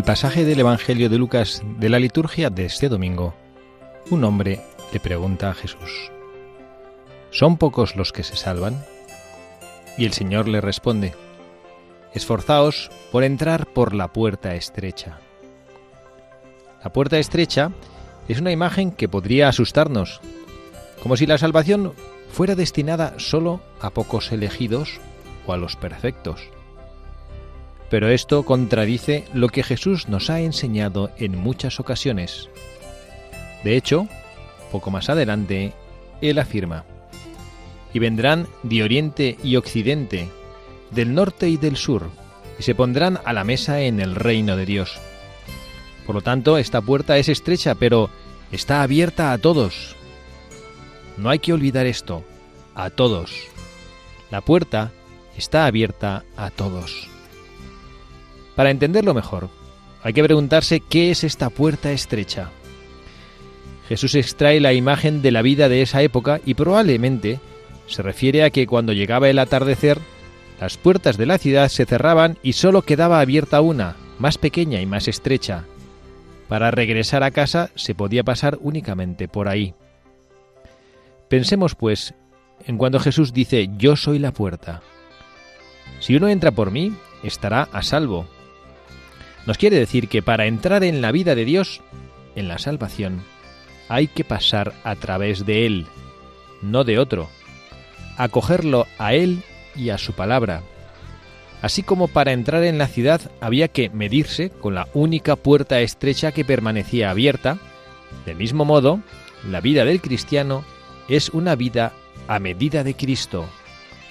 El pasaje del Evangelio de Lucas de la liturgia de este domingo, un hombre le pregunta a Jesús, ¿son pocos los que se salvan? Y el Señor le responde, Esforzaos por entrar por la puerta estrecha. La puerta estrecha es una imagen que podría asustarnos, como si la salvación fuera destinada solo a pocos elegidos o a los perfectos. Pero esto contradice lo que Jesús nos ha enseñado en muchas ocasiones. De hecho, poco más adelante, Él afirma, y vendrán de oriente y occidente, del norte y del sur, y se pondrán a la mesa en el reino de Dios. Por lo tanto, esta puerta es estrecha, pero está abierta a todos. No hay que olvidar esto, a todos. La puerta está abierta a todos. Para entenderlo mejor, hay que preguntarse qué es esta puerta estrecha. Jesús extrae la imagen de la vida de esa época y probablemente se refiere a que cuando llegaba el atardecer, las puertas de la ciudad se cerraban y solo quedaba abierta una, más pequeña y más estrecha. Para regresar a casa se podía pasar únicamente por ahí. Pensemos, pues, en cuando Jesús dice Yo soy la puerta. Si uno entra por mí, estará a salvo, nos quiere decir que para entrar en la vida de Dios, en la salvación, hay que pasar a través de Él, no de otro, acogerlo a Él y a su palabra. Así como para entrar en la ciudad había que medirse con la única puerta estrecha que permanecía abierta, del mismo modo, la vida del cristiano es una vida a medida de Cristo,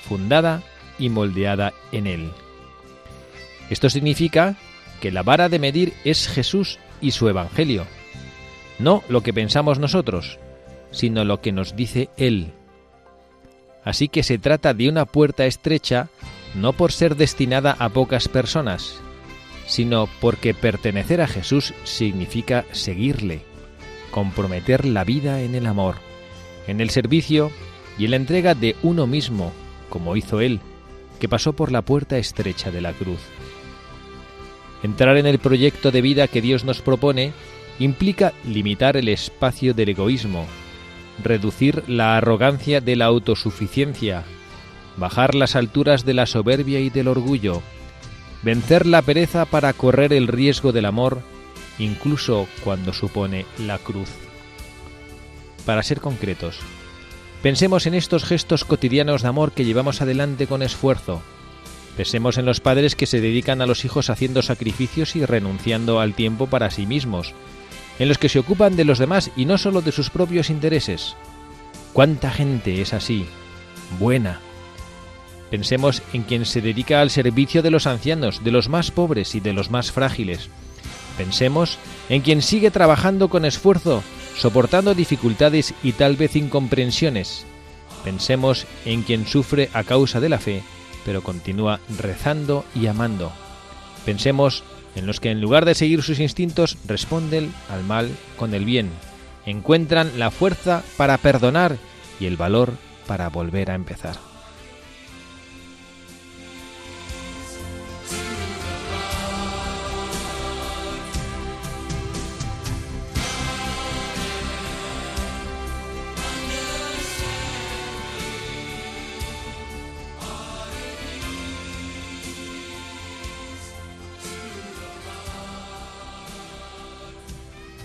fundada y moldeada en Él. Esto significa que la vara de medir es Jesús y su Evangelio, no lo que pensamos nosotros, sino lo que nos dice Él. Así que se trata de una puerta estrecha no por ser destinada a pocas personas, sino porque pertenecer a Jesús significa seguirle, comprometer la vida en el amor, en el servicio y en la entrega de uno mismo, como hizo Él, que pasó por la puerta estrecha de la cruz. Entrar en el proyecto de vida que Dios nos propone implica limitar el espacio del egoísmo, reducir la arrogancia de la autosuficiencia, bajar las alturas de la soberbia y del orgullo, vencer la pereza para correr el riesgo del amor, incluso cuando supone la cruz. Para ser concretos, pensemos en estos gestos cotidianos de amor que llevamos adelante con esfuerzo, Pensemos en los padres que se dedican a los hijos haciendo sacrificios y renunciando al tiempo para sí mismos, en los que se ocupan de los demás y no solo de sus propios intereses. ¿Cuánta gente es así? Buena. Pensemos en quien se dedica al servicio de los ancianos, de los más pobres y de los más frágiles. Pensemos en quien sigue trabajando con esfuerzo, soportando dificultades y tal vez incomprensiones. Pensemos en quien sufre a causa de la fe pero continúa rezando y amando. Pensemos en los que en lugar de seguir sus instintos responden al mal con el bien, encuentran la fuerza para perdonar y el valor para volver a empezar.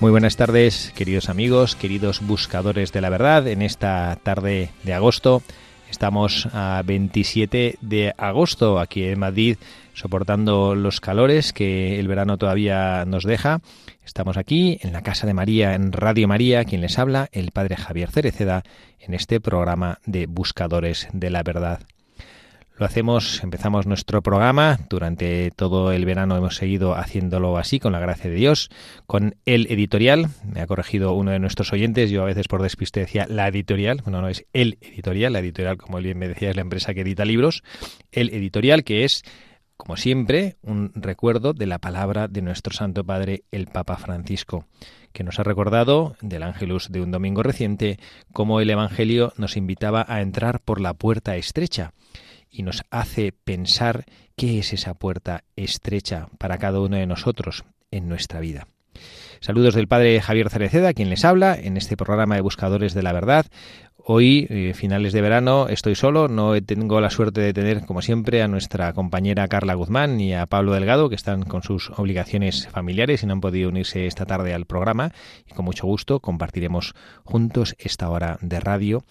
Muy buenas tardes, queridos amigos, queridos buscadores de la verdad. En esta tarde de agosto Estamos a 27 de agosto aquí en Madrid, soportando los calores que el verano todavía nos deja. Estamos aquí en la Casa de María, en Radio María, quien les habla, el Padre Javier Cereceda, en este programa de Buscadores de la Verdad. Lo hacemos, empezamos nuestro programa, durante todo el verano hemos seguido haciéndolo así, con la gracia de Dios, con el editorial, me ha corregido uno de nuestros oyentes, yo a veces por despiste decía la editorial, bueno, no es el editorial, la editorial, como bien me decía, es la empresa que edita libros, el editorial que es, como siempre, un recuerdo de la palabra de nuestro Santo Padre, el Papa Francisco que nos ha recordado del Ángelus de un domingo reciente cómo el Evangelio nos invitaba a entrar por la puerta estrecha y nos hace pensar qué es esa puerta estrecha para cada uno de nosotros en nuestra vida. Saludos del Padre Javier Cereceda, quien les habla en este programa de Buscadores de la Verdad. Hoy, eh, finales de verano, estoy solo, no tengo la suerte de tener, como siempre, a nuestra compañera Carla Guzmán y a Pablo Delgado, que están con sus obligaciones familiares y no han podido unirse esta tarde al programa. Y con mucho gusto compartiremos juntos esta hora de radio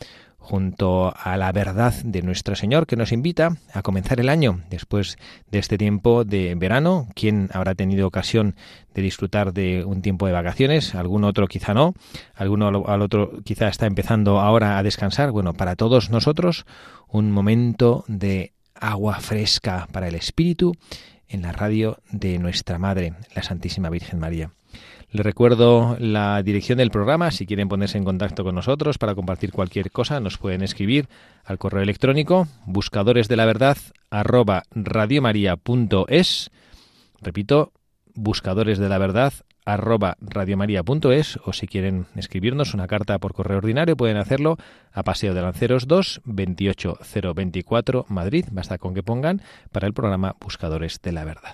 junto a la verdad de nuestro Señor que nos invita a comenzar el año después de este tiempo de verano. ¿Quién habrá tenido ocasión de disfrutar de un tiempo de vacaciones? Algún otro quizá no, alguno al otro quizá está empezando ahora a descansar. Bueno, para todos nosotros un momento de agua fresca para el espíritu en la radio de nuestra Madre, la Santísima Virgen María. Les recuerdo la dirección del programa. Si quieren ponerse en contacto con nosotros para compartir cualquier cosa, nos pueden escribir al correo electrónico buscadores de la verdad arroba radiomaria.es. Repito, buscadores de la verdad arroba radiomaria.es o si quieren escribirnos una carta por correo ordinario pueden hacerlo a Paseo de Lanceros 2 28024 Madrid, basta con que pongan para el programa Buscadores de la Verdad.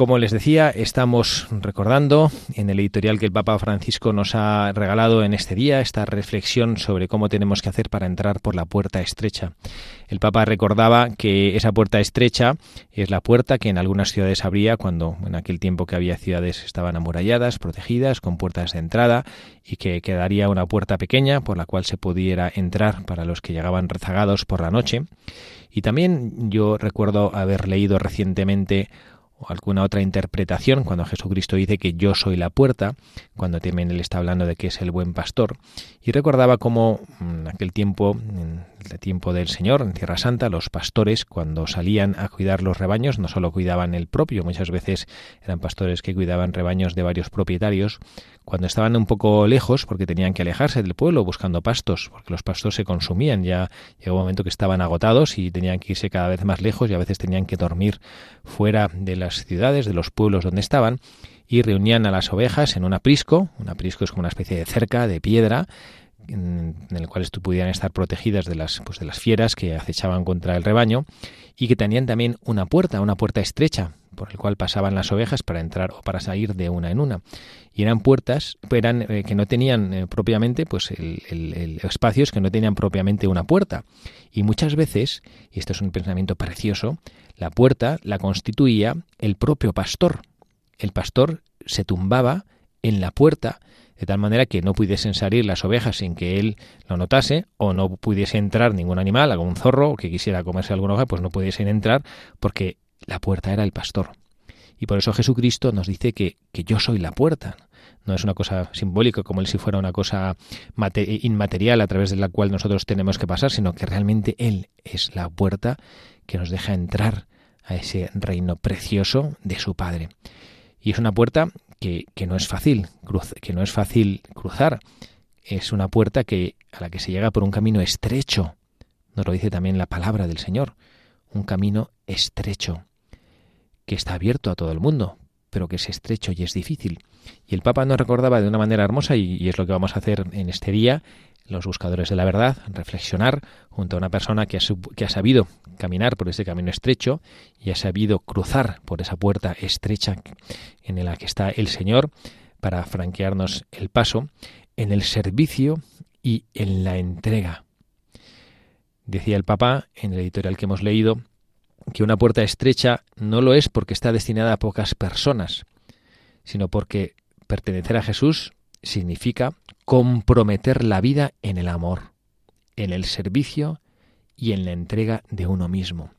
Como les decía, estamos recordando en el editorial que el Papa Francisco nos ha regalado en este día esta reflexión sobre cómo tenemos que hacer para entrar por la puerta estrecha. El Papa recordaba que esa puerta estrecha es la puerta que en algunas ciudades habría cuando en aquel tiempo que había ciudades estaban amuralladas, protegidas, con puertas de entrada y que quedaría una puerta pequeña por la cual se pudiera entrar para los que llegaban rezagados por la noche. Y también yo recuerdo haber leído recientemente o alguna otra interpretación cuando Jesucristo dice que yo soy la puerta, cuando también él está hablando de que es el buen pastor. Y recordaba cómo en aquel tiempo, en el tiempo del Señor, en Tierra Santa, los pastores cuando salían a cuidar los rebaños no solo cuidaban el propio, muchas veces eran pastores que cuidaban rebaños de varios propietarios, cuando estaban un poco lejos, porque tenían que alejarse del pueblo buscando pastos, porque los pastos se consumían, ya llegó un momento que estaban agotados y tenían que irse cada vez más lejos y a veces tenían que dormir fuera de las ciudades, de los pueblos donde estaban, y reunían a las ovejas en un aprisco, un aprisco es como una especie de cerca de piedra, en, el cual pudieran estar protegidas de las, pues de las fieras que acechaban contra el rebaño y que tenían también una puerta, una puerta estrecha por el cual pasaban las ovejas para entrar o para salir de una en una. Y eran puertas eran, eh, que no tenían eh, propiamente, pues el, espacios que no tenían propiamente una puerta. Y muchas veces, y esto es un pensamiento precioso, la puerta la constituía el propio pastor. El pastor se tumbaba en la puerta de tal manera que no pudiesen salir las ovejas sin que él lo notase, o no pudiese entrar ningún animal, algún zorro que quisiera comerse alguna hoja, pues no pudiesen entrar porque la puerta era el pastor. Y por eso Jesucristo nos dice que, que yo soy la puerta. No es una cosa simbólica como si fuera una cosa inmaterial a través de la cual nosotros tenemos que pasar, sino que realmente Él es la puerta que nos deja entrar a ese reino precioso de su Padre. Y es una puerta que, que no es fácil, que no es fácil cruzar. Es una puerta que, a la que se llega por un camino estrecho. Nos lo dice también la palabra del Señor. Un camino estrecho que está abierto a todo el mundo, pero que es estrecho y es difícil. Y el Papa nos recordaba de una manera hermosa, y, es lo que vamos a hacer en este día, los buscadores de la verdad, reflexionar junto a una persona que ha, que ha sabido caminar por ese camino estrecho y ha sabido cruzar por esa puerta estrecha en la que está el Señor para franquearnos el paso en el servicio y en la entrega. Decía el Papa en el editorial que hemos leído que una puerta estrecha no lo es porque está destinada a pocas personas, sino porque pertenecer a Jesús significa comprometer la vida en el amor. en el servicio y en la entrega de uno mismo.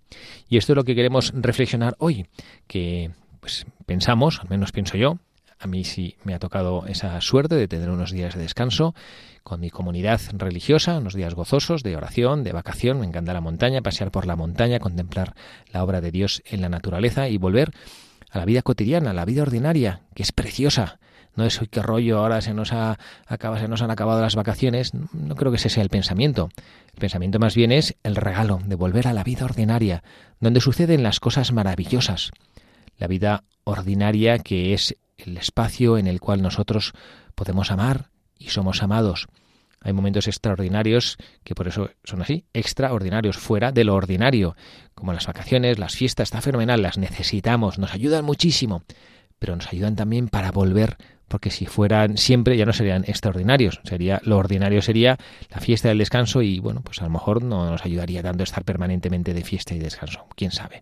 Y esto es lo que queremos reflexionar hoy, que pues pensamos, al menos pienso yo, a mí sí me ha tocado esa suerte de tener unos días de descanso con mi comunidad religiosa, unos días gozosos de oración, de vacación, me encanta la montaña, pasear por la montaña, contemplar la obra de Dios en la naturaleza y volver a la vida cotidiana, a la vida ordinaria, que es preciosa. No es qué rollo, ahora se nos ha se nos han acabado las vacaciones. No creo que ese sea el pensamiento. El pensamiento más bien es el regalo de volver a la vida ordinaria, donde suceden las cosas maravillosas. La vida ordinaria que es el espacio en el cual nosotros podemos amar y somos amados. Hay momentos extraordinarios que por eso son así, extraordinarios, fuera de lo ordinario, como las vacaciones, las fiestas, está fenomenal, las necesitamos, nos ayudan muchísimo, pero nos ayudan también para volver, porque si fueran siempre ya no serían extraordinarios, sería lo ordinario sería la fiesta del descanso y bueno, pues a lo mejor no nos ayudaría tanto estar permanentemente de fiesta y descanso, quién sabe.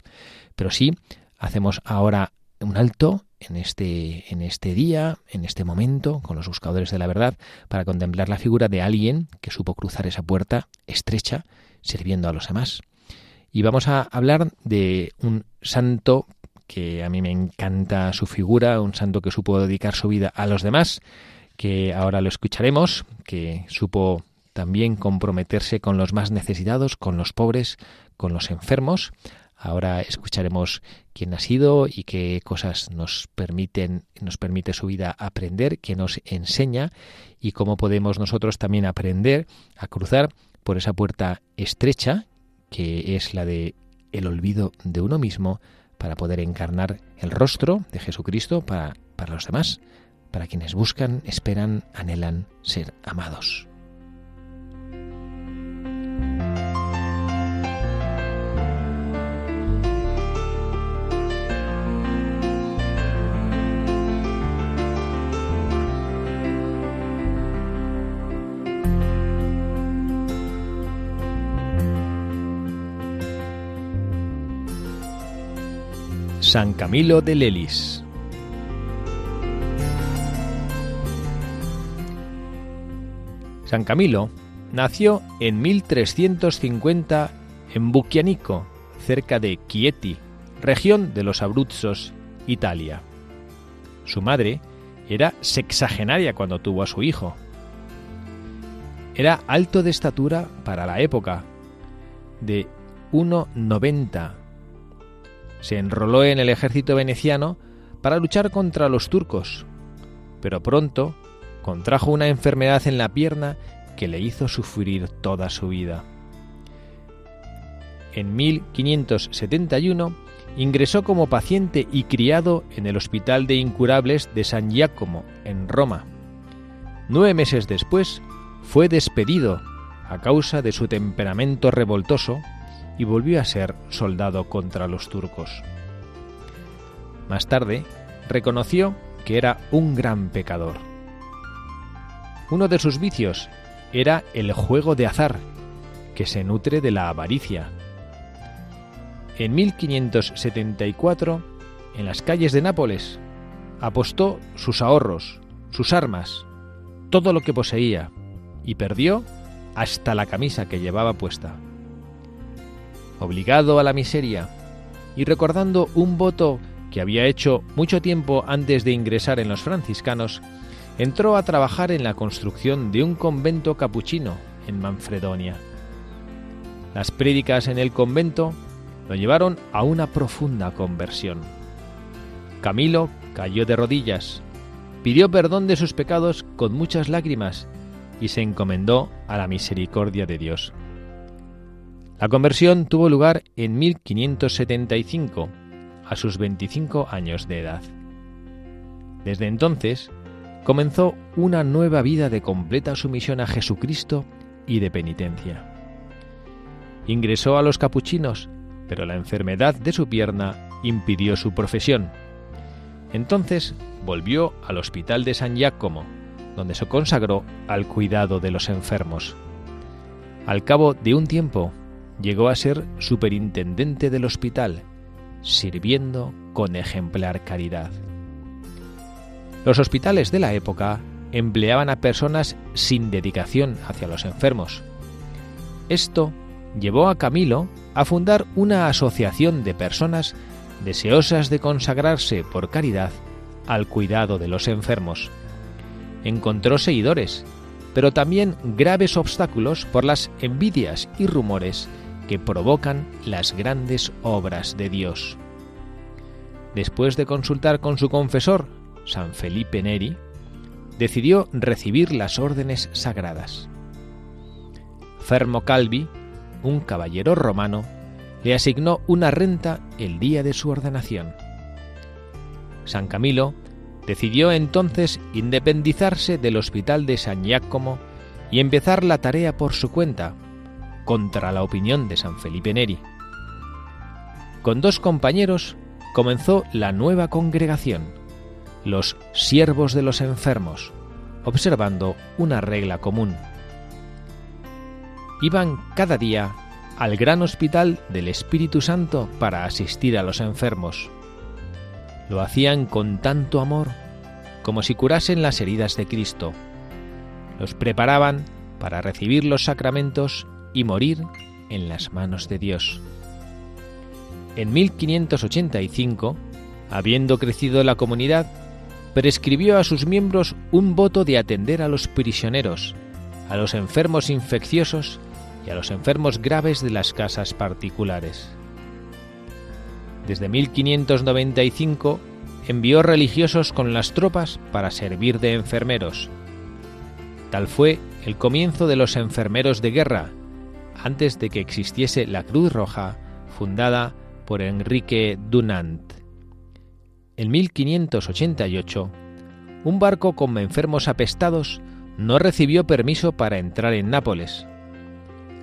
Pero sí hacemos ahora un alto en este, en este día, en este momento, con los buscadores de la verdad, para contemplar la figura de alguien que supo cruzar esa puerta estrecha, sirviendo a los demás. Y vamos a hablar de un santo que a mí me encanta su figura, un santo que supo dedicar su vida a los demás, que ahora lo escucharemos, que supo también comprometerse con los más necesitados, con los pobres, con los enfermos, Ahora escucharemos quién ha sido y qué cosas nos permiten, nos permite su vida aprender, qué nos enseña y cómo podemos nosotros también aprender a cruzar por esa puerta estrecha que es la de el olvido de uno mismo para poder encarnar el rostro de Jesucristo para, para los demás, para quienes buscan, esperan, anhelan ser amados. San Camilo de Lelis. San Camilo nació en 1350 en Bucchianico, cerca de Chieti, región de los Abruzzos, Italia. Su madre era sexagenaria cuando tuvo a su hijo. Era alto de estatura para la época, de 1,90 se enroló en el ejército veneciano para luchar contra los turcos, pero pronto contrajo una enfermedad en la pierna que le hizo sufrir toda su vida. En 1571 ingresó como paciente y criado en el Hospital de Incurables de San Giacomo, en Roma. Nueve meses después fue despedido a causa de su temperamento revoltoso y volvió a ser soldado contra los turcos. Más tarde, reconoció que era un gran pecador. Uno de sus vicios era el juego de azar, que se nutre de la avaricia. En 1574, en las calles de Nápoles, apostó sus ahorros, sus armas, todo lo que poseía, y perdió hasta la camisa que llevaba puesta obligado a la miseria, y recordando un voto que había hecho mucho tiempo antes de ingresar en los franciscanos, entró a trabajar en la construcción de un convento capuchino en Manfredonia. Las prédicas en el convento lo llevaron a una profunda conversión. Camilo cayó de rodillas, pidió perdón de sus pecados con muchas lágrimas y se encomendó a la misericordia de Dios. La conversión tuvo lugar en 1575, a sus 25 años de edad. Desde entonces, comenzó una nueva vida de completa sumisión a Jesucristo y de penitencia. Ingresó a los capuchinos, pero la enfermedad de su pierna impidió su profesión. Entonces volvió al Hospital de San Giacomo, donde se consagró al cuidado de los enfermos. Al cabo de un tiempo, llegó a ser superintendente del hospital, sirviendo con ejemplar caridad. Los hospitales de la época empleaban a personas sin dedicación hacia los enfermos. Esto llevó a Camilo a fundar una asociación de personas deseosas de consagrarse por caridad al cuidado de los enfermos. Encontró seguidores, pero también graves obstáculos por las envidias y rumores que provocan las grandes obras de Dios. Después de consultar con su confesor, San Felipe Neri, decidió recibir las órdenes sagradas. Fermo Calvi, un caballero romano, le asignó una renta el día de su ordenación. San Camilo decidió entonces independizarse del hospital de San Giacomo y empezar la tarea por su cuenta, contra la opinión de San Felipe Neri. Con dos compañeros comenzó la nueva congregación, los siervos de los enfermos, observando una regla común. Iban cada día al gran hospital del Espíritu Santo para asistir a los enfermos. Lo hacían con tanto amor como si curasen las heridas de Cristo. Los preparaban para recibir los sacramentos y morir en las manos de Dios. En 1585, habiendo crecido la comunidad, prescribió a sus miembros un voto de atender a los prisioneros, a los enfermos infecciosos y a los enfermos graves de las casas particulares. Desde 1595 envió religiosos con las tropas para servir de enfermeros. Tal fue el comienzo de los enfermeros de guerra, antes de que existiese la Cruz Roja, fundada por Enrique Dunant. En 1588, un barco con enfermos apestados no recibió permiso para entrar en Nápoles,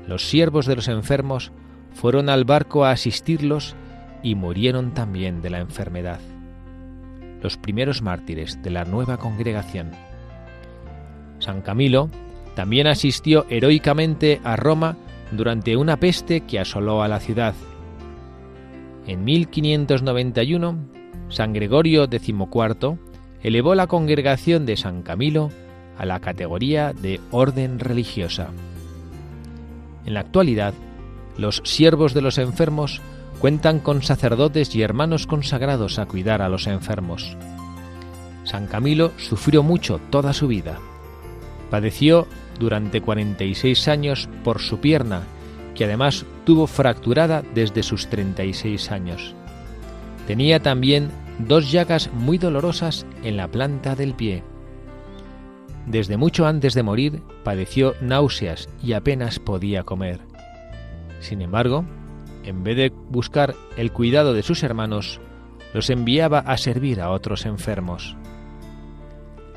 los siervos de los enfermos fueron al barco a asistirlos y murieron también de la enfermedad. Los primeros mártires de la nueva congregación. San Camilo también asistió heroicamente a Roma durante una peste que asoló a la ciudad. En 1591, San Gregorio XIV elevó la congregación de San Camilo a la categoría de orden religiosa. En la actualidad, los siervos de los enfermos cuentan con sacerdotes y hermanos consagrados a cuidar a los enfermos. San Camilo sufrió mucho toda su vida. Padeció durante 46 años por su pierna, que además tuvo fracturada desde sus 36 años. Tenía también dos llagas muy dolorosas en la planta del pie. Desde mucho antes de morir padeció náuseas y apenas podía comer. Sin embargo, en vez de buscar el cuidado de sus hermanos, los enviaba a servir a otros enfermos.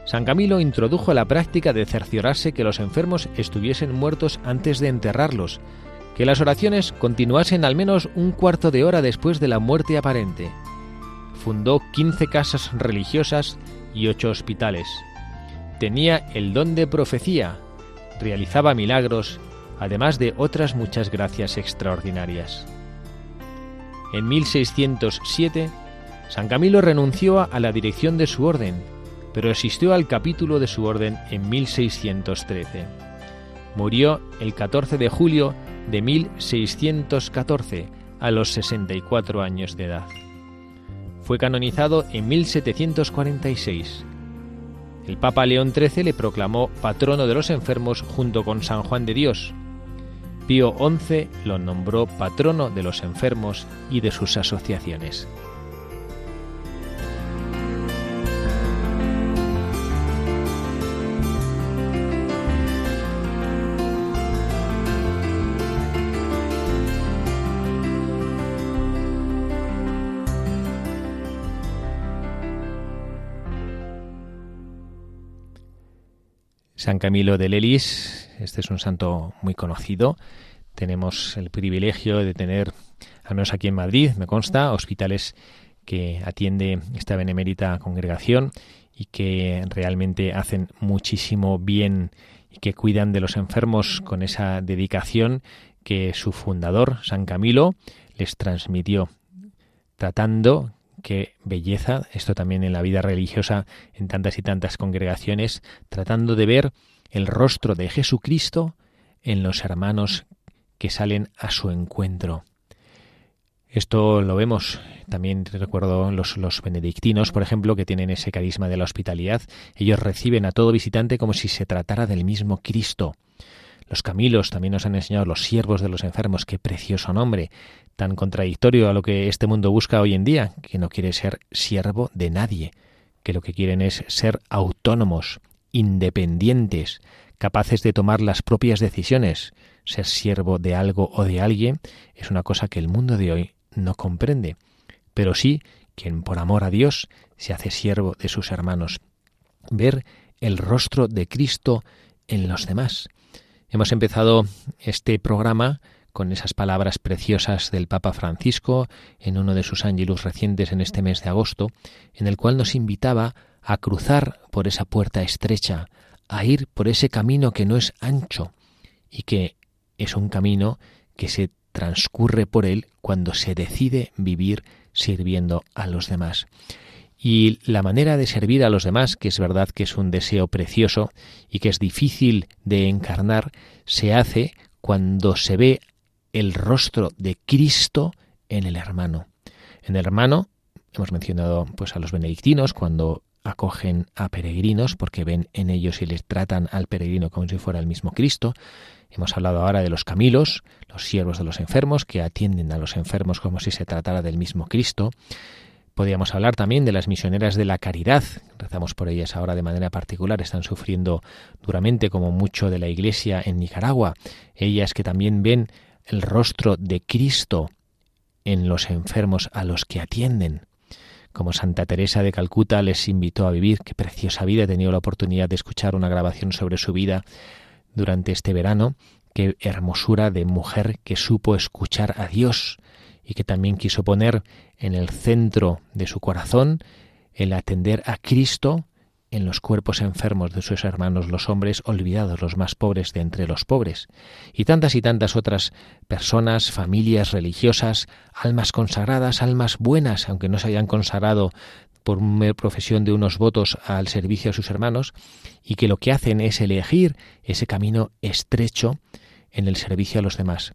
San Camilo introdujo la práctica de cerciorarse que los enfermos estuviesen muertos antes de enterrarlos, que las oraciones continuasen al menos un cuarto de hora después de la muerte aparente. Fundó 15 casas religiosas y ocho hospitales tenía el don de profecía, realizaba milagros, además de otras muchas gracias extraordinarias. En 1607, San Camilo renunció a la dirección de su orden, pero asistió al capítulo de su orden en 1613. Murió el 14 de julio de 1614, a los 64 años de edad. Fue canonizado en 1746 el Papa León XIII le proclamó patrono de los enfermos junto con San Juan de Dios. Pío XI lo nombró patrono de los enfermos y de sus asociaciones. San Camilo de Lelis, este es un santo muy conocido. Tenemos el privilegio de tener, al menos aquí en Madrid, me consta, hospitales que atiende esta benemérita congregación y que realmente hacen muchísimo bien y que cuidan de los enfermos con esa dedicación que su fundador, San Camilo, les transmitió, tratando qué belleza, esto también en la vida religiosa, en tantas y tantas congregaciones, tratando de ver el rostro de Jesucristo en los hermanos que salen a su encuentro. Esto lo vemos también, recuerdo, los, los benedictinos, por ejemplo, que tienen ese carisma de la hospitalidad. Ellos reciben a todo visitante como si se tratara del mismo Cristo. Los Camilos también nos han enseñado los siervos de los enfermos, qué precioso nombre, tan contradictorio a lo que este mundo busca hoy en día, que no quiere ser siervo de nadie, que lo que quieren es ser autónomos, independientes, capaces de tomar las propias decisiones. Ser siervo de algo o de alguien es una cosa que el mundo de hoy no comprende, pero sí quien por amor a Dios se hace siervo de sus hermanos. Ver el rostro de Cristo en los demás. Hemos empezado este programa con esas palabras preciosas del Papa Francisco en uno de sus ángelus recientes en este mes de agosto, en el cual nos invitaba a cruzar por esa puerta estrecha, a ir por ese camino que no es ancho y que es un camino que se transcurre por él cuando se decide vivir sirviendo a los demás. Y la manera de servir a los demás, que es verdad que es un deseo precioso y que es difícil de encarnar, se hace cuando se ve el rostro de Cristo en el hermano. En el hermano hemos mencionado pues a los benedictinos cuando acogen a peregrinos porque ven en ellos y les tratan al peregrino como si fuera el mismo Cristo. Hemos hablado ahora de los camilos, los siervos de los enfermos, que atienden a los enfermos como si se tratara del mismo Cristo. Podríamos hablar también de las misioneras de la caridad. Rezamos por ellas ahora de manera particular. Están sufriendo duramente como mucho de la Iglesia en Nicaragua. Ellas que también ven el rostro de Cristo en los enfermos a los que atienden como Santa Teresa de Calcuta les invitó a vivir. Qué preciosa vida. He tenido la oportunidad de escuchar una grabación sobre su vida durante este verano. Qué hermosura de mujer que supo escuchar a Dios y que también quiso poner en el centro de su corazón el atender a Cristo en los cuerpos enfermos de sus hermanos los hombres olvidados, los más pobres de entre los pobres, y tantas y tantas otras personas, familias religiosas, almas consagradas, almas buenas, aunque no se hayan consagrado por una profesión de unos votos al servicio a sus hermanos, y que lo que hacen es elegir ese camino estrecho en el servicio a los demás.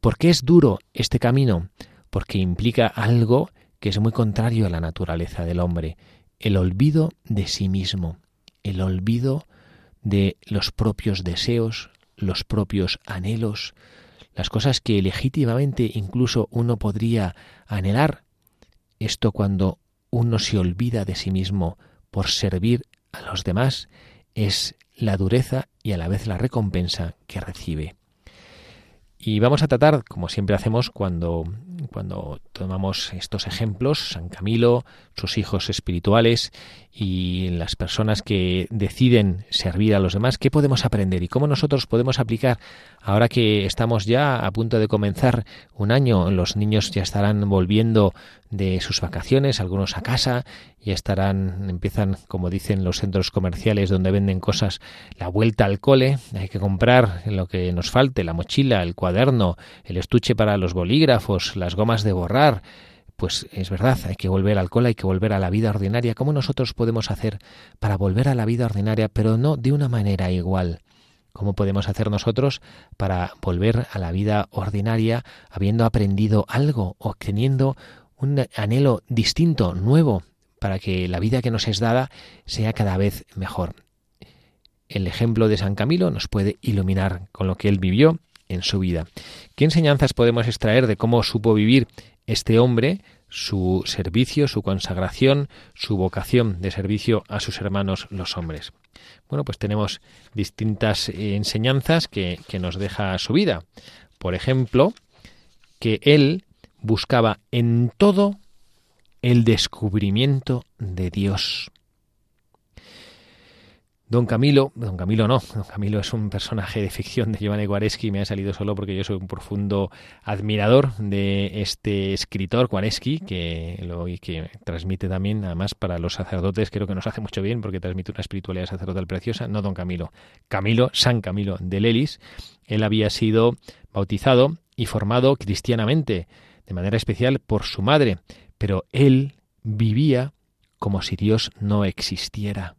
¿Por qué es duro este camino? Porque implica algo que es muy contrario a la naturaleza del hombre, el olvido de sí mismo, el olvido de los propios deseos, los propios anhelos, las cosas que legítimamente incluso uno podría anhelar. Esto cuando uno se olvida de sí mismo por servir a los demás es la dureza y a la vez la recompensa que recibe. Y vamos a tratar, como siempre hacemos cuando, cuando tomamos estos ejemplos, San Camilo, sus hijos espirituales y las personas que deciden servir a los demás, ¿qué podemos aprender y cómo nosotros podemos aplicar ahora que estamos ya a punto de comenzar un año? Los niños ya estarán volviendo de sus vacaciones, algunos a casa, ya estarán, empiezan, como dicen los centros comerciales donde venden cosas, la vuelta al cole, hay que comprar lo que nos falte, la mochila, el cuaderno, el estuche para los bolígrafos, las gomas de borrar, pues es verdad, hay que volver al cole, hay que volver a la vida ordinaria. ¿Cómo nosotros podemos hacer para volver a la vida ordinaria, pero no de una manera igual? ¿Cómo podemos hacer nosotros para volver a la vida ordinaria habiendo aprendido algo o teniendo un anhelo distinto, nuevo, para que la vida que nos es dada sea cada vez mejor. El ejemplo de San Camilo nos puede iluminar con lo que él vivió en su vida. ¿Qué enseñanzas podemos extraer de cómo supo vivir este hombre su servicio, su consagración, su vocación de servicio a sus hermanos los hombres? Bueno, pues tenemos distintas eh, enseñanzas que, que nos deja su vida. Por ejemplo, que él buscaba en todo el descubrimiento de Dios. Don Camilo, Don Camilo no, Don Camilo es un personaje de ficción de Giovanni Guareschi, me ha salido solo porque yo soy un profundo admirador de este escritor Guareschi, que lo que transmite también, además para los sacerdotes, creo que nos hace mucho bien porque transmite una espiritualidad sacerdotal preciosa, no Don Camilo, Camilo, San Camilo de Lelis, él había sido bautizado y formado cristianamente, de manera especial por su madre, pero él vivía como si Dios no existiera.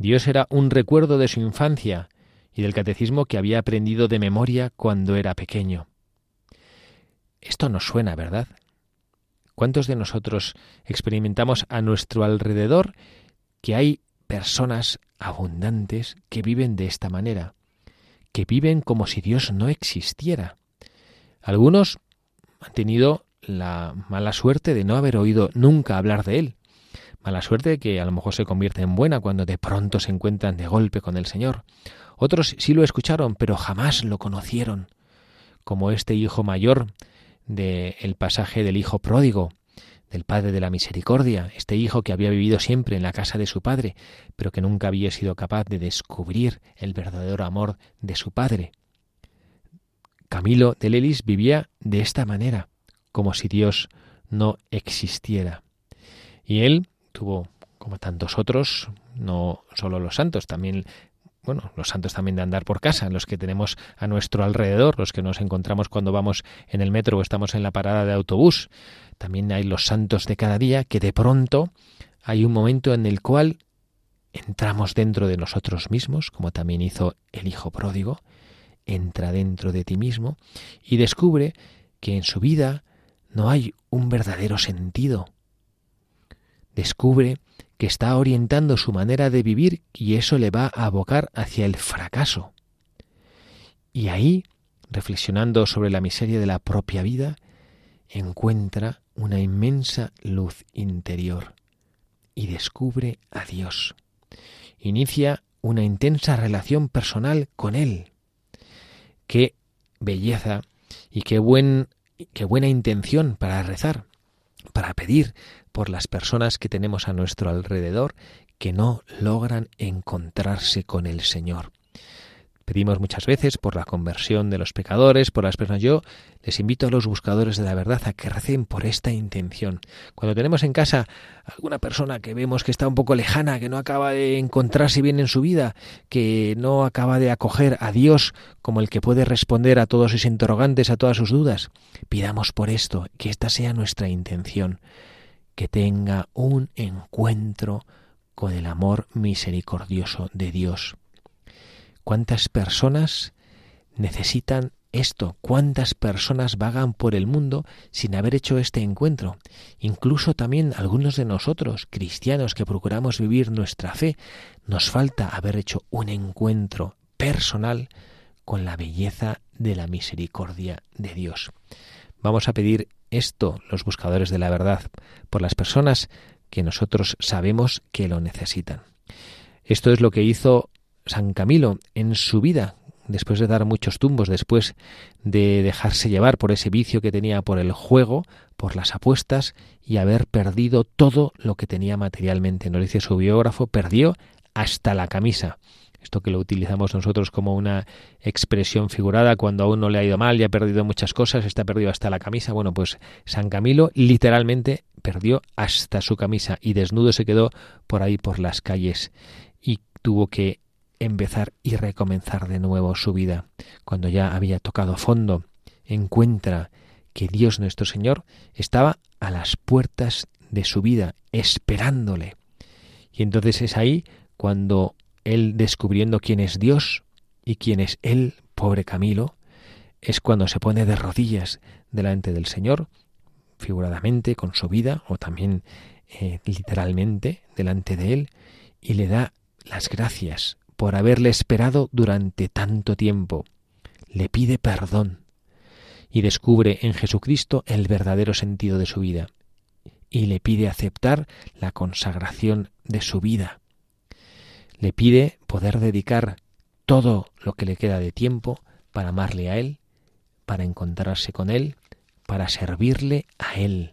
Dios era un recuerdo de su infancia y del catecismo que había aprendido de memoria cuando era pequeño. Esto nos suena, ¿verdad? ¿Cuántos de nosotros experimentamos a nuestro alrededor que hay personas abundantes que viven de esta manera, que viven como si Dios no existiera? Algunos han tenido la mala suerte de no haber oído nunca hablar de Él, mala suerte que a lo mejor se convierte en buena cuando de pronto se encuentran de golpe con el Señor. Otros sí lo escucharon, pero jamás lo conocieron, como este hijo mayor del pasaje del hijo pródigo, del Padre de la Misericordia, este hijo que había vivido siempre en la casa de su padre, pero que nunca había sido capaz de descubrir el verdadero amor de su padre. Camilo de Lelis vivía de esta manera, como si Dios no existiera. Y él tuvo, como tantos otros, no solo los santos, también bueno, los santos también de andar por casa, los que tenemos a nuestro alrededor, los que nos encontramos cuando vamos en el metro o estamos en la parada de autobús. También hay los santos de cada día que de pronto hay un momento en el cual entramos dentro de nosotros mismos, como también hizo el Hijo pródigo, entra dentro de ti mismo y descubre que en su vida no hay un verdadero sentido. Descubre que está orientando su manera de vivir y eso le va a abocar hacia el fracaso. Y ahí, reflexionando sobre la miseria de la propia vida, encuentra una inmensa luz interior y descubre a Dios. Inicia una intensa relación personal con Él. Qué belleza y qué, buen, qué buena intención para rezar, para pedir por las personas que tenemos a nuestro alrededor que no logran encontrarse con el Señor. Pedimos muchas veces por la conversión de los pecadores, por las personas. Yo les invito a los buscadores de la verdad a que recen por esta intención. Cuando tenemos en casa alguna persona que vemos que está un poco lejana, que no acaba de encontrarse bien en su vida, que no acaba de acoger a Dios como el que puede responder a todos sus interrogantes, a todas sus dudas, pidamos por esto, que esta sea nuestra intención que tenga un encuentro con el amor misericordioso de Dios. ¿Cuántas personas necesitan esto? ¿Cuántas personas vagan por el mundo sin haber hecho este encuentro? Incluso también algunos de nosotros, cristianos que procuramos vivir nuestra fe, nos falta haber hecho un encuentro personal con la belleza de la misericordia de Dios. Vamos a pedir esto, los buscadores de la verdad, por las personas que nosotros sabemos que lo necesitan. Esto es lo que hizo San Camilo en su vida, después de dar muchos tumbos, después de dejarse llevar por ese vicio que tenía por el juego, por las apuestas y haber perdido todo lo que tenía materialmente. Nos dice su biógrafo, perdió hasta la camisa esto que lo utilizamos nosotros como una expresión figurada cuando a uno le ha ido mal y ha perdido muchas cosas, está perdido hasta la camisa. Bueno, pues San Camilo literalmente perdió hasta su camisa y desnudo se quedó por ahí por las calles y tuvo que empezar y recomenzar de nuevo su vida. Cuando ya había tocado fondo, encuentra que Dios nuestro Señor estaba a las puertas de su vida, esperándole. Y entonces es ahí cuando él descubriendo quién es Dios y quién es él, pobre Camilo, es cuando se pone de rodillas delante del Señor, figuradamente con su vida o también eh, literalmente delante de él, y le da las gracias por haberle esperado durante tanto tiempo. Le pide perdón y descubre en Jesucristo el verdadero sentido de su vida y le pide aceptar la consagración de su vida le pide poder dedicar todo lo que le queda de tiempo para amarle a Él, para encontrarse con Él, para servirle a Él.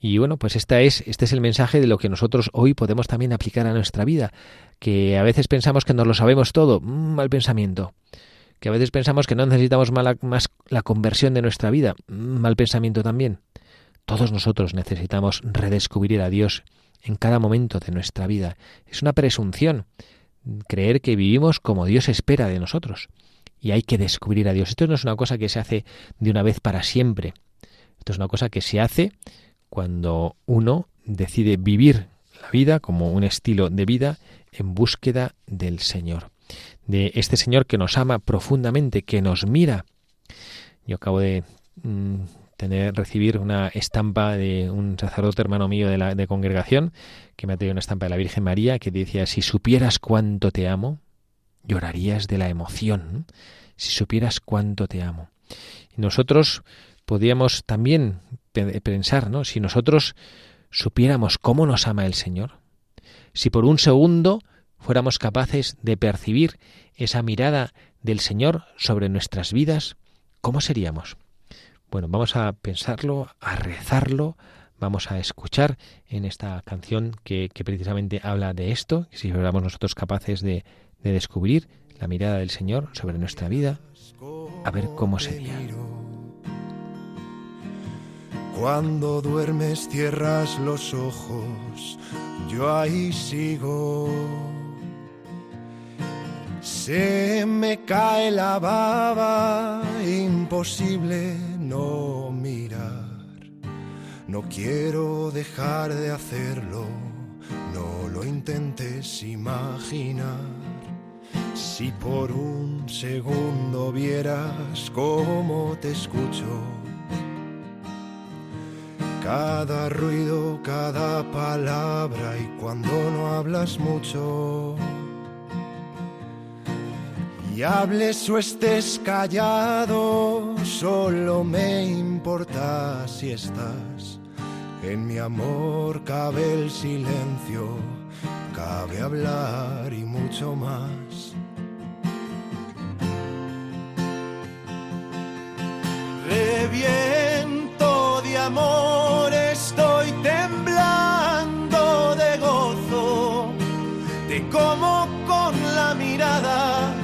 Y bueno, pues esta es, este es el mensaje de lo que nosotros hoy podemos también aplicar a nuestra vida, que a veces pensamos que nos lo sabemos todo, mm, mal pensamiento, que a veces pensamos que no necesitamos más la conversión de nuestra vida, mm, mal pensamiento también. Todos nosotros necesitamos redescubrir a Dios en cada momento de nuestra vida. Es una presunción creer que vivimos como Dios espera de nosotros. Y hay que descubrir a Dios. Esto no es una cosa que se hace de una vez para siempre. Esto es una cosa que se hace cuando uno decide vivir la vida como un estilo de vida en búsqueda del Señor. de este Señor que nos ama profundamente, que nos mira. Yo acabo de mm, tener recibir una estampa de un sacerdote hermano mío de la de congregación que me ha traído una estampa de la Virgen María que decía si supieras cuánto te amo llorarías de la emoción si supieras cuánto te amo y nosotros podríamos también pensar no si nosotros supiéramos cómo nos ama el Señor si por un segundo fuéramos capaces de percibir esa mirada del Señor sobre nuestras vidas, ¿cómo seríamos? Bueno, vamos a pensarlo, a rezarlo, vamos a escuchar en esta canción que, precisamente habla de esto, si fuéramos nosotros capaces de, de descubrir la mirada del Señor sobre nuestra vida, a ver cómo sería. Cuando duermes cierras los ojos, yo ahí sigo. Se me cae la baba, imposible no mirar. No quiero dejar de hacerlo, no lo intentes imaginar. Si por un segundo vieras cómo te escucho, cada ruido, cada palabra y cuando no hablas mucho y hables o estés callado, solo me importa si estás. En mi amor cabe el silencio, cabe hablar y mucho más. Reviento de amor, estoy temblando de gozo, de cómo con la mirada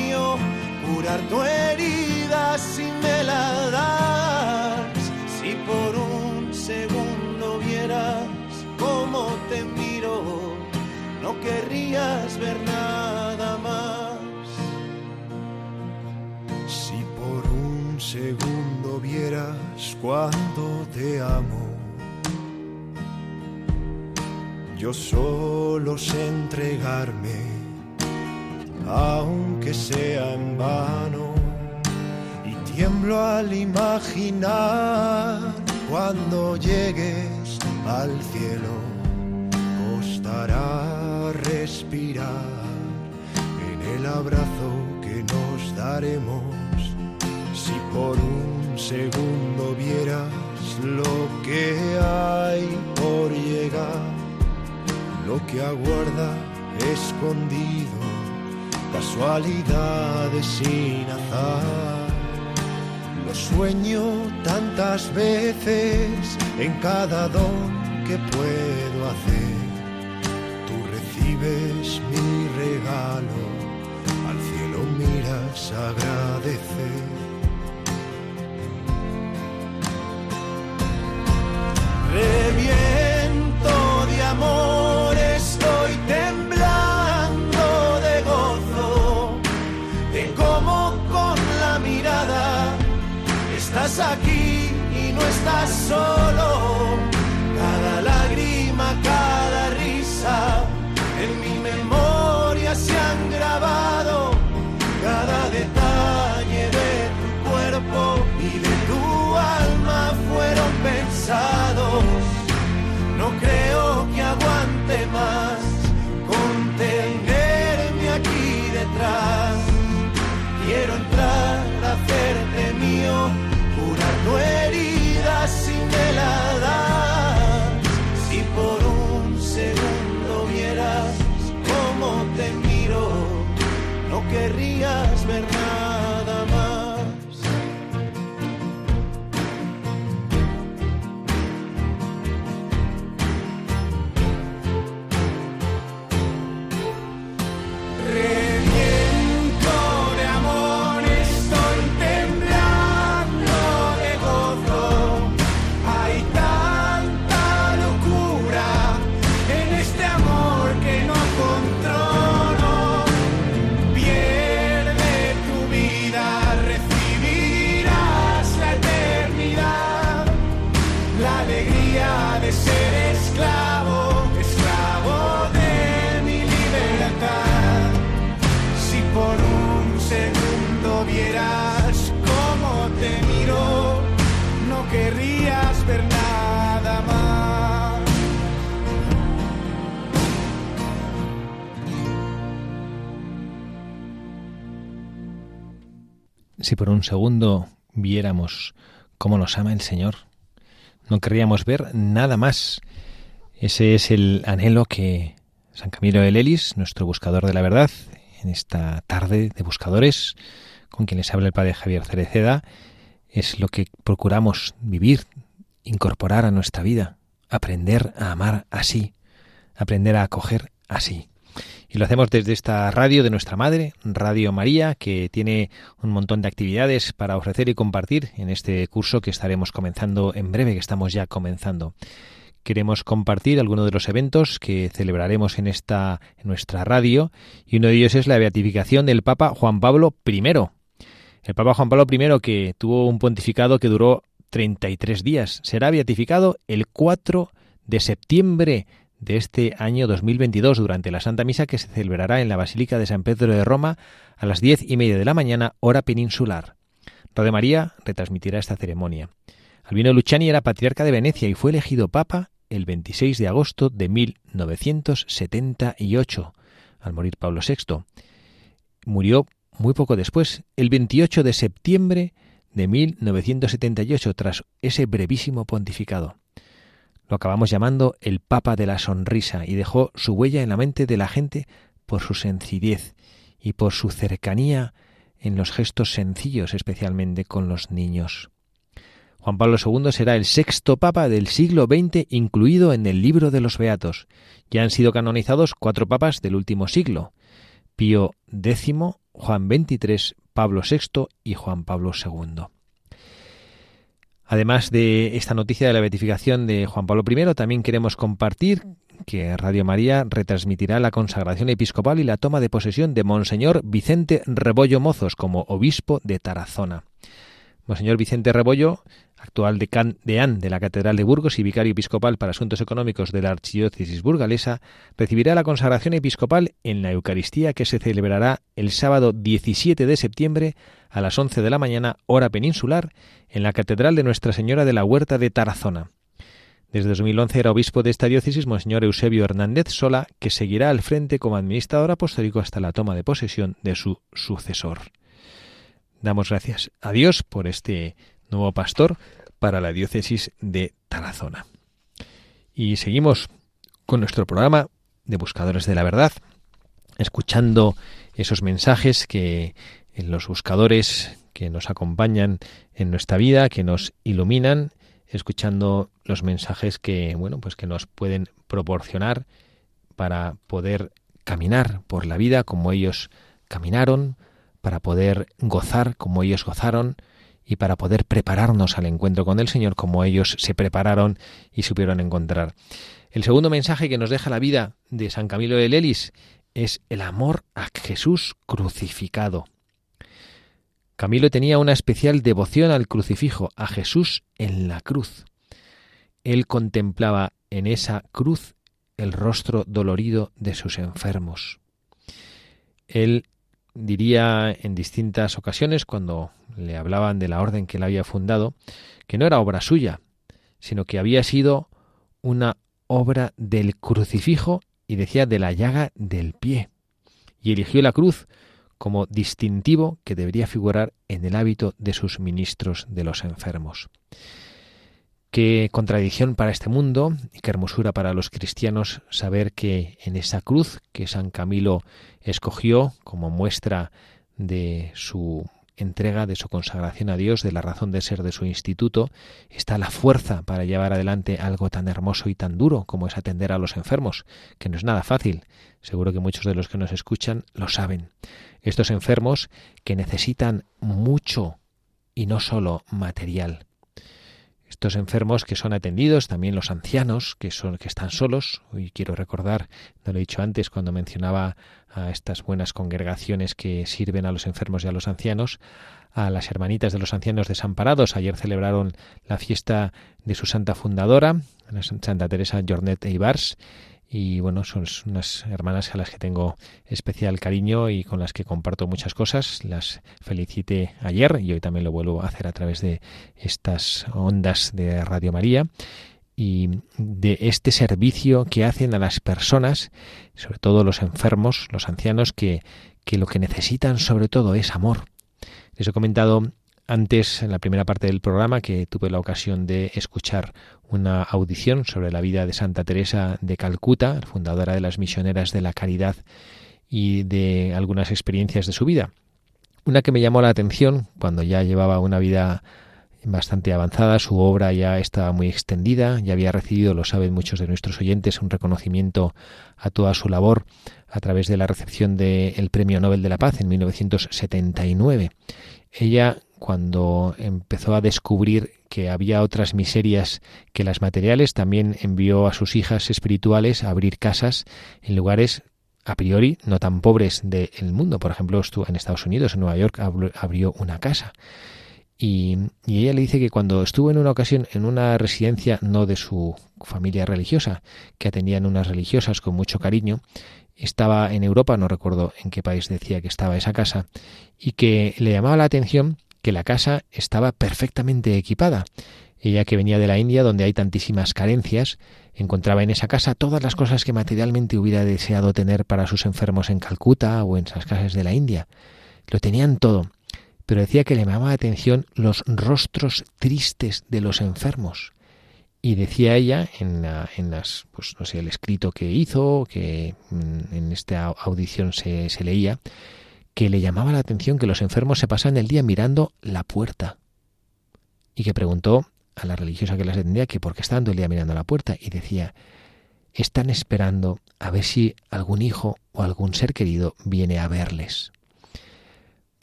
curar tu herida si me la das. Si por un segundo vieras cómo te miro, no querrías ver nada más. Si por un segundo vieras cuánto te amo. Yo solo sé entregarme aunque sea en vano. Y tiemblo al imaginar cuando llegues al cielo, costará respirar en el abrazo que nos daremos. Si por un segundo vieras lo que hay por llegar, lo que aguarda escondido casualidades sin azar. Lo sueño tantas veces en cada don que puedo hacer. Tú recibes mi regalo, al cielo miras agradecer. Estás solo. Si por un segundo viéramos cómo nos ama el Señor, no querríamos ver nada más. Ese es el anhelo que San Camilo de Lelis, nuestro buscador de la verdad, en esta tarde de buscadores, con quien les habla el padre Javier Cereceda, es lo que procuramos vivir, incorporar a nuestra vida, aprender a amar así, aprender a acoger así. Y lo hacemos desde esta radio de nuestra madre, Radio María, que tiene un montón de actividades para ofrecer y compartir en este curso que estaremos comenzando en breve, que estamos ya comenzando. Queremos compartir algunos de los eventos que celebraremos en esta en nuestra radio y uno de ellos es la beatificación del Papa Juan Pablo I. El Papa Juan Pablo I que tuvo un pontificado que duró 33 días. Será beatificado el 4 de septiembre de este año 2022 durante la Santa Misa que se celebrará en la Basílica de San Pedro de Roma a las diez y media de la mañana, hora peninsular. Radio María retransmitirá esta ceremonia. Albino Luciani era patriarca de Venecia y fue elegido papa el 26 de agosto de 1978, al morir Pablo VI. Murió muy poco después, el 28 de septiembre de 1978, tras ese brevísimo pontificado. Lo acabamos llamando el Papa de la Sonrisa y dejó su huella en la mente de la gente por su sencillez y por su cercanía en los gestos sencillos, especialmente con los niños. Juan Pablo II será el sexto papa del siglo XX incluido en el libro de los Beatos. Ya han sido canonizados cuatro papas del último siglo. Pío X, Juan XXIII, Pablo VI y Juan Pablo II. Además de esta noticia de la beatificación de Juan Pablo I, también queremos compartir que Radio María retransmitirá la consagración episcopal y la toma de posesión de Monseñor Vicente Rebollo Mozos como obispo de Tarazona. Monseñor Vicente Rebollo, actual decán deán de la Catedral de Burgos y vicario episcopal para asuntos económicos de la Archidiócesis burgalesa, recibirá la consagración episcopal en la Eucaristía que se celebrará el sábado 17 de septiembre a las 11 de la mañana, hora peninsular, en la Catedral de Nuestra Señora de la Huerta de Tarazona. Desde 2011 era obispo de esta diócesis Monseñor Eusebio Hernández Sola, que seguirá al frente como administrador apostólico hasta la toma de posesión de su sucesor. Damos gracias a Dios por este nuevo pastor para la diócesis de Tarazona. Y seguimos con nuestro programa de Buscadores de la Verdad, escuchando esos mensajes que en los buscadores que nos acompañan en nuestra vida, que nos iluminan, escuchando los mensajes que, bueno, pues que nos pueden proporcionar para poder caminar por la vida como ellos caminaron, para poder gozar como ellos gozaron y para poder prepararnos al encuentro con el Señor como ellos se prepararon y supieron encontrar. El segundo mensaje que nos deja la vida de San Camilo de Lelis es el amor a Jesús crucificado. Camilo tenía una especial devoción al crucifijo, a Jesús en la cruz. Él contemplaba en esa cruz el rostro dolorido de sus enfermos. Él diría en distintas ocasiones cuando le hablaban de la orden que él había fundado, que no era obra suya, sino que había sido una obra del crucifijo y decía de la llaga del pie. Y eligió la cruz como distintivo que debería figurar en el hábito de sus ministros de los enfermos. Qué contradicción para este mundo y qué hermosura para los cristianos saber que en esa cruz que San Camilo escogió como muestra de su entrega, de su consagración a Dios, de la razón de ser de su instituto, está la fuerza para llevar adelante algo tan hermoso y tan duro como es atender a los enfermos, que no es nada fácil. Seguro que muchos de los que nos escuchan lo saben. Estos enfermos que necesitan mucho y no solo material estos enfermos que son atendidos, también los ancianos que son que están solos. Hoy quiero recordar, no lo he dicho antes cuando mencionaba a estas buenas congregaciones que sirven a los enfermos y a los ancianos, a las hermanitas de los ancianos desamparados. Ayer celebraron la fiesta de su santa fundadora, Santa Teresa Jornet Eibars, y bueno, son unas hermanas a las que tengo especial cariño y con las que comparto muchas cosas. Las felicité ayer y hoy también lo vuelvo a hacer a través de estas ondas de Radio María y de este servicio que hacen a las personas, sobre todo los enfermos, los ancianos, que, que lo que necesitan sobre todo es amor. Les he comentado antes, en la primera parte del programa, que tuve la ocasión de escuchar una audición sobre la vida de Santa Teresa de Calcuta, fundadora de las Misioneras de la Caridad, y de algunas experiencias de su vida. Una que me llamó la atención cuando ya llevaba una vida bastante avanzada, su obra ya estaba muy extendida, ya había recibido, lo saben muchos de nuestros oyentes, un reconocimiento a toda su labor a través de la recepción del Premio Nobel de la Paz en 1979. Ella, cuando empezó a descubrir que había otras miserias que las materiales, también envió a sus hijas espirituales a abrir casas en lugares a priori no tan pobres del mundo. Por ejemplo, estuvo en Estados Unidos, en Nueva York, abrió una casa. Y, ella le dice que cuando estuvo en una ocasión en una residencia no de su familia religiosa, que atendían unas religiosas con mucho cariño, estaba en Europa, no recuerdo en qué país decía que estaba esa casa, y que le llamaba la atención que la casa estaba perfectamente equipada. Ella que venía de la India, donde hay tantísimas carencias, encontraba en esa casa todas las cosas que materialmente hubiera deseado tener para sus enfermos en Calcuta o en esas casas de la India. Lo tenían todo pero decía que le llamaba la atención los rostros tristes de los enfermos. Y decía ella en, en las, pues no sé, el escrito que hizo, que en esta audición se, se leía, que le llamaba la atención que los enfermos se pasan el día mirando la puerta. Y que preguntó a la religiosa que las atendía que por qué estaban todo el día mirando la puerta. Y decía, están esperando a ver si algún hijo o algún ser querido viene a verles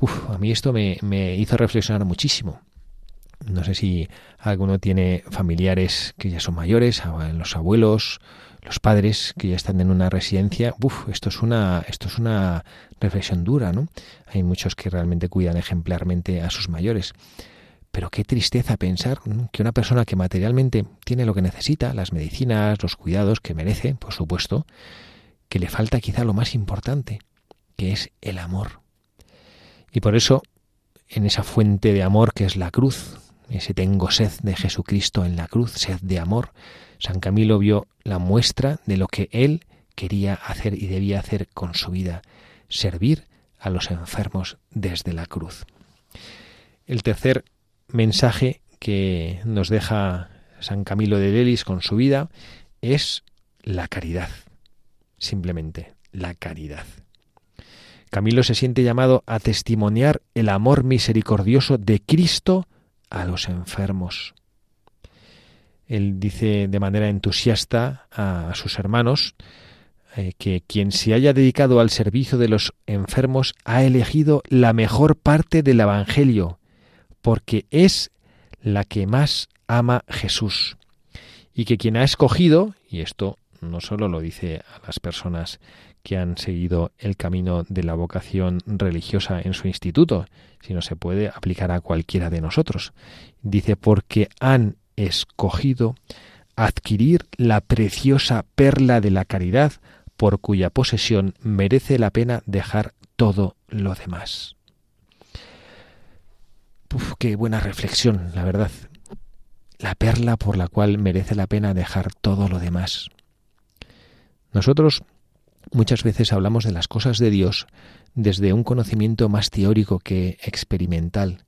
a mí esto me, me hizo reflexionar muchísimo. No sé si alguno tiene familiares que ya son mayores, los abuelos, los padres que ya están en una residencia. Uf, esto es una, esto es una reflexión dura, ¿no? Hay muchos que realmente cuidan ejemplarmente a sus mayores. Pero qué tristeza pensar que una persona que materialmente tiene lo que necesita, las medicinas, los cuidados que merece, por supuesto, que le falta quizá lo más importante, que es el amor. Y por eso, en esa fuente de amor que es la cruz, ese tengo sed de Jesucristo en la cruz, sed de amor, San Camilo vio la muestra de lo que él quería hacer y debía hacer con su vida, servir a los enfermos desde la cruz. El tercer mensaje que nos deja San Camilo de Lelis con su vida es la caridad, simplemente la caridad. Camilo se siente llamado a testimoniar el amor misericordioso de Cristo a los enfermos. Él dice de manera entusiasta a, sus hermanos eh, que quien se haya dedicado al servicio de los enfermos ha elegido la mejor parte del Evangelio, porque es la que más ama Jesús. Y que quien ha escogido, y esto no solo lo dice a las personas que han seguido el camino de la vocación religiosa en su instituto, sino se puede aplicar a cualquiera de nosotros. Dice, porque han escogido adquirir la preciosa perla de la caridad, por cuya posesión merece la pena dejar todo lo demás. Uf, qué buena reflexión, la verdad. La perla por la cual merece la pena dejar todo lo demás. Nosotros muchas veces hablamos de las cosas de Dios desde un conocimiento más teórico que experimental.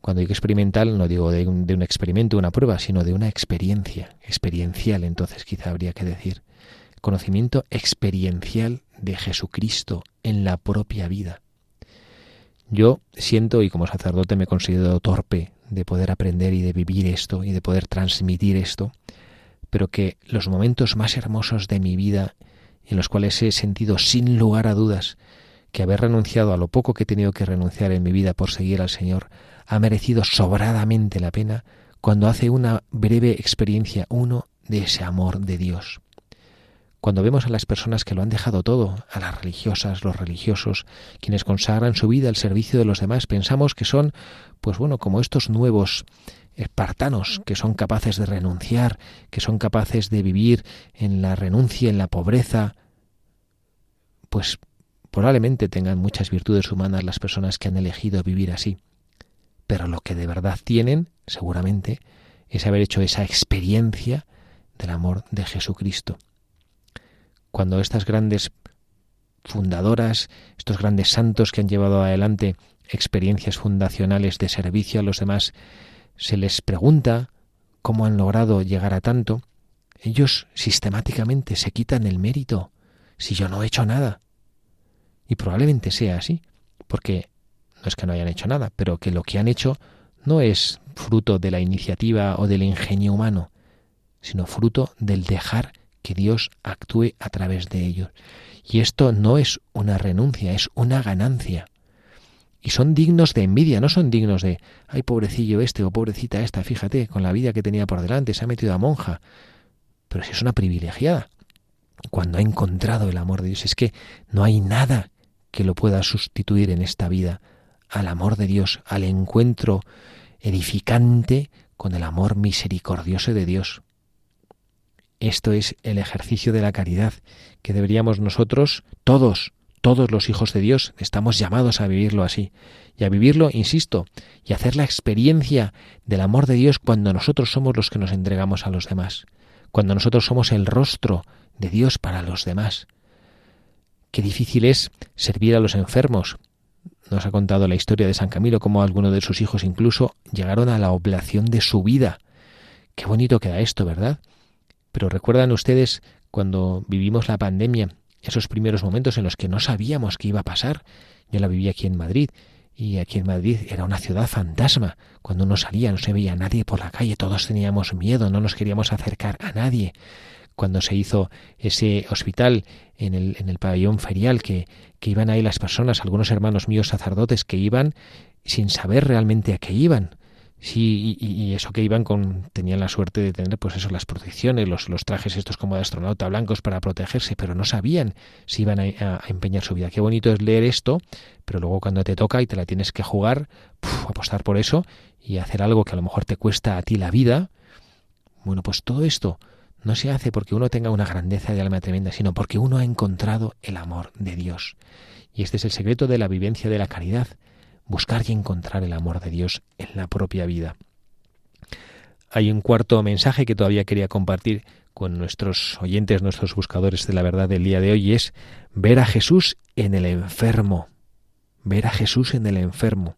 Cuando digo experimental no digo de un, de experimento, una prueba, sino de una experiencia, experiencial entonces quizá habría que decir. Conocimiento experiencial de Jesucristo en la propia vida. Yo siento, y como sacerdote me considero torpe de poder aprender y de vivir esto y de poder transmitir esto, pero que los momentos más hermosos de mi vida en los cuales he sentido sin lugar a dudas que haber renunciado a lo poco que he tenido que renunciar en mi vida por seguir al Señor ha merecido sobradamente la pena cuando hace una breve experiencia uno de ese amor de Dios. Cuando vemos a las personas que lo han dejado todo, a las religiosas, los religiosos, quienes consagran su vida al servicio de los demás, pensamos que son, pues bueno, como estos nuevos espartanos que son capaces de renunciar, que son capaces de vivir en la renuncia, en la pobreza, pues probablemente tengan muchas virtudes humanas las personas que han elegido vivir así. Pero lo que de verdad tienen, seguramente, es haber hecho esa experiencia del amor de Jesucristo. Cuando estas grandes fundadoras, estos grandes santos que han llevado adelante experiencias fundacionales de servicio a los demás, se les pregunta cómo han logrado llegar a tanto, ellos sistemáticamente se quitan el mérito si yo no he hecho nada. Y probablemente sea así, porque no es que no hayan hecho nada, pero que lo que han hecho no es fruto de la iniciativa o del ingenio humano, sino fruto del dejar que Dios actúe a través de ellos. Y esto no es una renuncia, es una ganancia. Y son dignos de envidia, no son dignos de, ay, pobrecillo este o pobrecita esta, fíjate, con la vida que tenía por delante, se ha metido a monja. Pero si es una privilegiada, cuando ha encontrado el amor de Dios, es que no hay nada que lo pueda sustituir en esta vida al amor de Dios, al encuentro edificante con el amor misericordioso de Dios. Esto es el ejercicio de la caridad que deberíamos nosotros, todos, todos los hijos de Dios, estamos llamados a vivirlo así. Y a vivirlo, insisto, y hacer la experiencia del amor de Dios cuando nosotros somos los que nos entregamos a los demás, cuando nosotros somos el rostro de Dios para los demás. Qué difícil es servir a los enfermos. Nos ha contado la historia de San Camilo, cómo algunos de sus hijos incluso llegaron a la oblación de su vida. Qué bonito queda esto, ¿verdad? Pero recuerdan ustedes cuando vivimos la pandemia, esos primeros momentos en los que no sabíamos qué iba a pasar. Yo la viví aquí en Madrid y aquí en Madrid era una ciudad fantasma. Cuando uno salía no se veía a nadie por la calle, todos teníamos miedo, no nos queríamos acercar a nadie. Cuando se hizo ese hospital en el, en el pabellón ferial, que, que iban ahí las personas, algunos hermanos míos sacerdotes que iban sin saber realmente a qué iban, Sí, y, eso que iban con, tenían la suerte de tener, pues eso, las protecciones, los, los trajes estos como de astronauta blancos para protegerse, pero no sabían si iban a, empeñar su vida. Qué bonito es leer esto, pero luego cuando te toca y te la tienes que jugar, apostar por eso y hacer algo que a lo mejor te cuesta a ti la vida, bueno, pues todo esto no se hace porque uno tenga una grandeza de alma tremenda, sino porque uno ha encontrado el amor de Dios. Y este es el secreto de la vivencia de la caridad, buscar y encontrar el amor de Dios en la propia vida. Hay un cuarto mensaje que todavía quería compartir con nuestros oyentes, nuestros buscadores de la verdad del día de hoy, y es ver a Jesús en el enfermo. Ver a Jesús en el enfermo.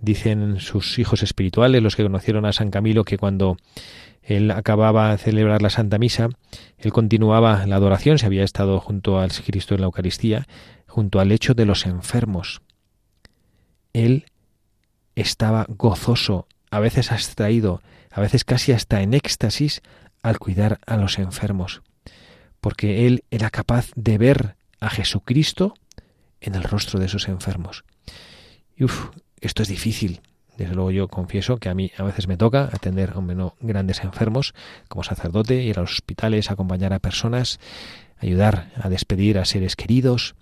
Dicen sus hijos espirituales, los que conocieron a San Camilo, que cuando él acababa de celebrar la Santa Misa, él continuaba la adoración, se había estado junto al Cristo en la Eucaristía, junto al lecho de los enfermos él estaba gozoso, a veces abstraído, a veces casi hasta en éxtasis al cuidar a los enfermos, porque él era capaz de ver a Jesucristo en el rostro de esos enfermos. Y uf, esto es difícil. Desde luego yo confieso que a mí a veces me toca atender a menos grandes enfermos como sacerdote, ir a los hospitales, acompañar a personas, ayudar a despedir a seres queridos,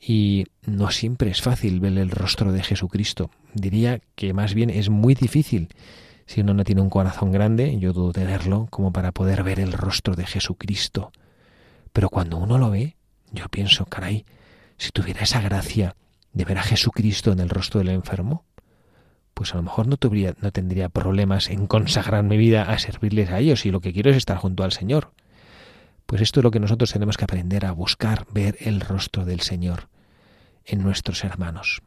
y no siempre es fácil ver el rostro de Jesucristo. Diría que más bien es muy difícil. Si uno no tiene un corazón grande, yo dudo tenerlo, como para poder ver el rostro de Jesucristo. Pero cuando uno lo ve, yo pienso, caray, si tuviera esa gracia de ver a Jesucristo en el rostro del enfermo, pues a lo mejor no, no tendría problemas en consagrar mi vida a servirles a ellos y lo que quiero es estar junto al Señor. Pues esto es lo que nosotros tenemos que aprender a buscar, ver el rostro del Señor en nuestros hermanos.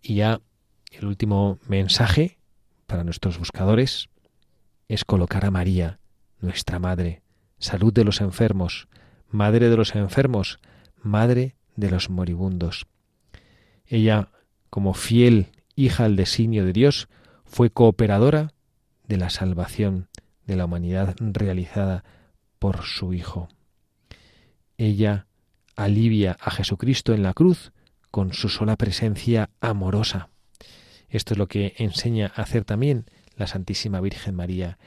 Y ya el último mensaje para nuestros buscadores es colocar a María, nuestra Madre, salud de los enfermos, Madre de los enfermos, Madre de los moribundos. Ella, como fiel hija al designio de Dios, fue cooperadora de la salvación de la humanidad realizada por su Hijo. Ella alivia a Jesucristo en la cruz con su sola presencia amorosa. Esto es lo que enseña a hacer también la Santísima Virgen María.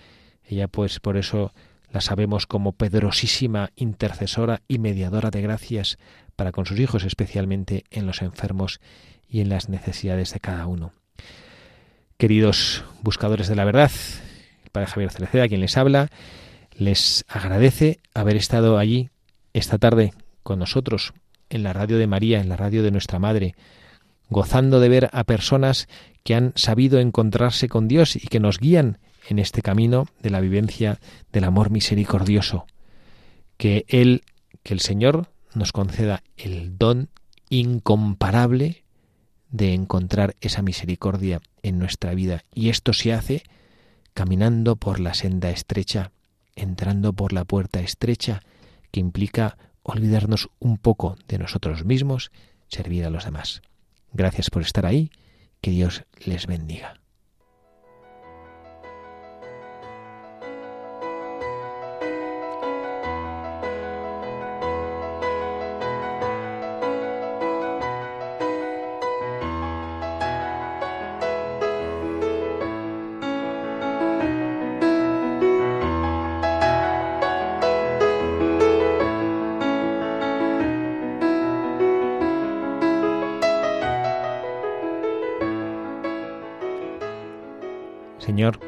Ella pues por eso la sabemos como poderosísima intercesora y mediadora de gracias para con sus hijos, especialmente en los enfermos y en las necesidades de cada uno. Queridos buscadores de la verdad, el Padre Javier Cereceda, quien les habla, les agradece haber estado allí esta tarde con nosotros en la radio de María, en la radio de nuestra Madre, gozando de ver a personas que han sabido encontrarse con Dios y que nos guían en este camino de la vivencia del amor misericordioso. Que Él, que el Señor nos conceda el don incomparable de encontrar esa misericordia en nuestra vida. Y esto se hace caminando por la senda estrecha, entrando por la puerta estrecha, que implica olvidarnos un poco de nosotros mismos, servir a los demás. Gracias por estar ahí, que Dios les bendiga. Señor,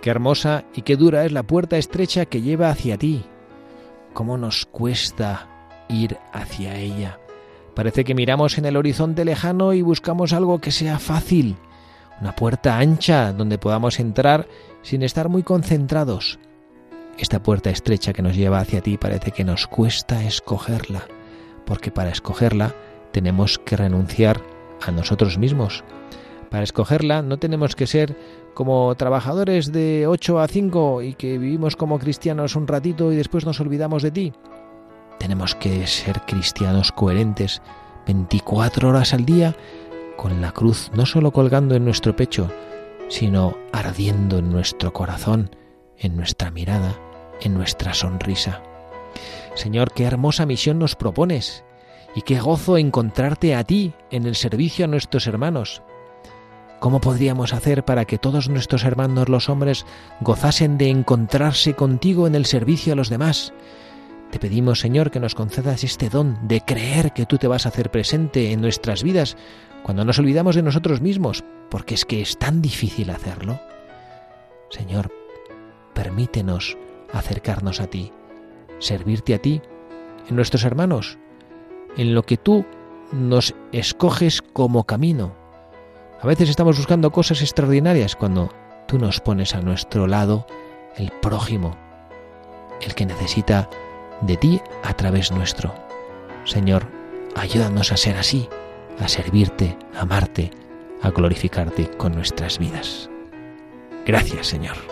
qué hermosa y qué dura es la puerta estrecha que lleva hacia ti. ¿Cómo nos cuesta ir hacia ella? Parece que miramos en el horizonte lejano y buscamos algo que sea fácil, una puerta ancha donde podamos entrar sin estar muy concentrados. Esta puerta estrecha que nos lleva hacia ti parece que nos cuesta escogerla, porque para escogerla tenemos que renunciar a nosotros mismos, para escogerla no tenemos que ser como trabajadores de 8 a 5 y que vivimos como cristianos un ratito y después nos olvidamos de ti. Tenemos que ser cristianos coherentes 24 horas al día con la cruz no solo colgando en nuestro pecho, sino ardiendo en nuestro corazón, en nuestra mirada, en nuestra sonrisa. Señor, qué hermosa misión nos propones y qué gozo encontrarte a ti en el servicio a nuestros hermanos. ¿Cómo podríamos hacer para que todos nuestros hermanos los hombres gozasen de encontrarse contigo en el servicio a los demás? Te pedimos, Señor, que nos concedas este don de creer que tú te vas a hacer presente en nuestras vidas cuando nos olvidamos de nosotros mismos, porque es que es tan difícil hacerlo. Señor, permítenos acercarnos a ti, servirte a ti, en nuestros hermanos, en lo que tú nos escoges como camino a veces estamos buscando cosas extraordinarias cuando tú nos pones a nuestro lado el prójimo, el que necesita de ti a través nuestro. Señor, ayúdanos a ser así, a servirte, a amarte, a glorificarte con nuestras vidas. Gracias, Señor.